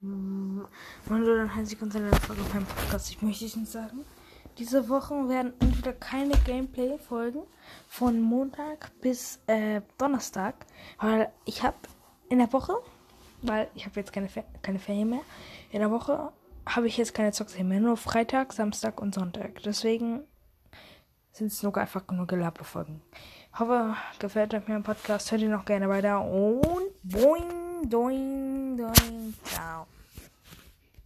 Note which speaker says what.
Speaker 1: Hm, mm, Und dann ich willkommen in einer Folge beim Podcast. Ich möchte Ihnen sagen, diese Woche werden entweder keine Gameplay-Folgen von Montag bis äh, Donnerstag, weil ich habe in der Woche, weil ich habe jetzt keine, Fer keine Ferien mehr, in der Woche habe ich jetzt keine Zockserien mehr, nur Freitag, Samstag und Sonntag. Deswegen sind es nur einfach nur Gelaberfolgen. Hoffe, gefällt euch mein Podcast. Hört ihr noch gerne weiter und boing, doing, doing.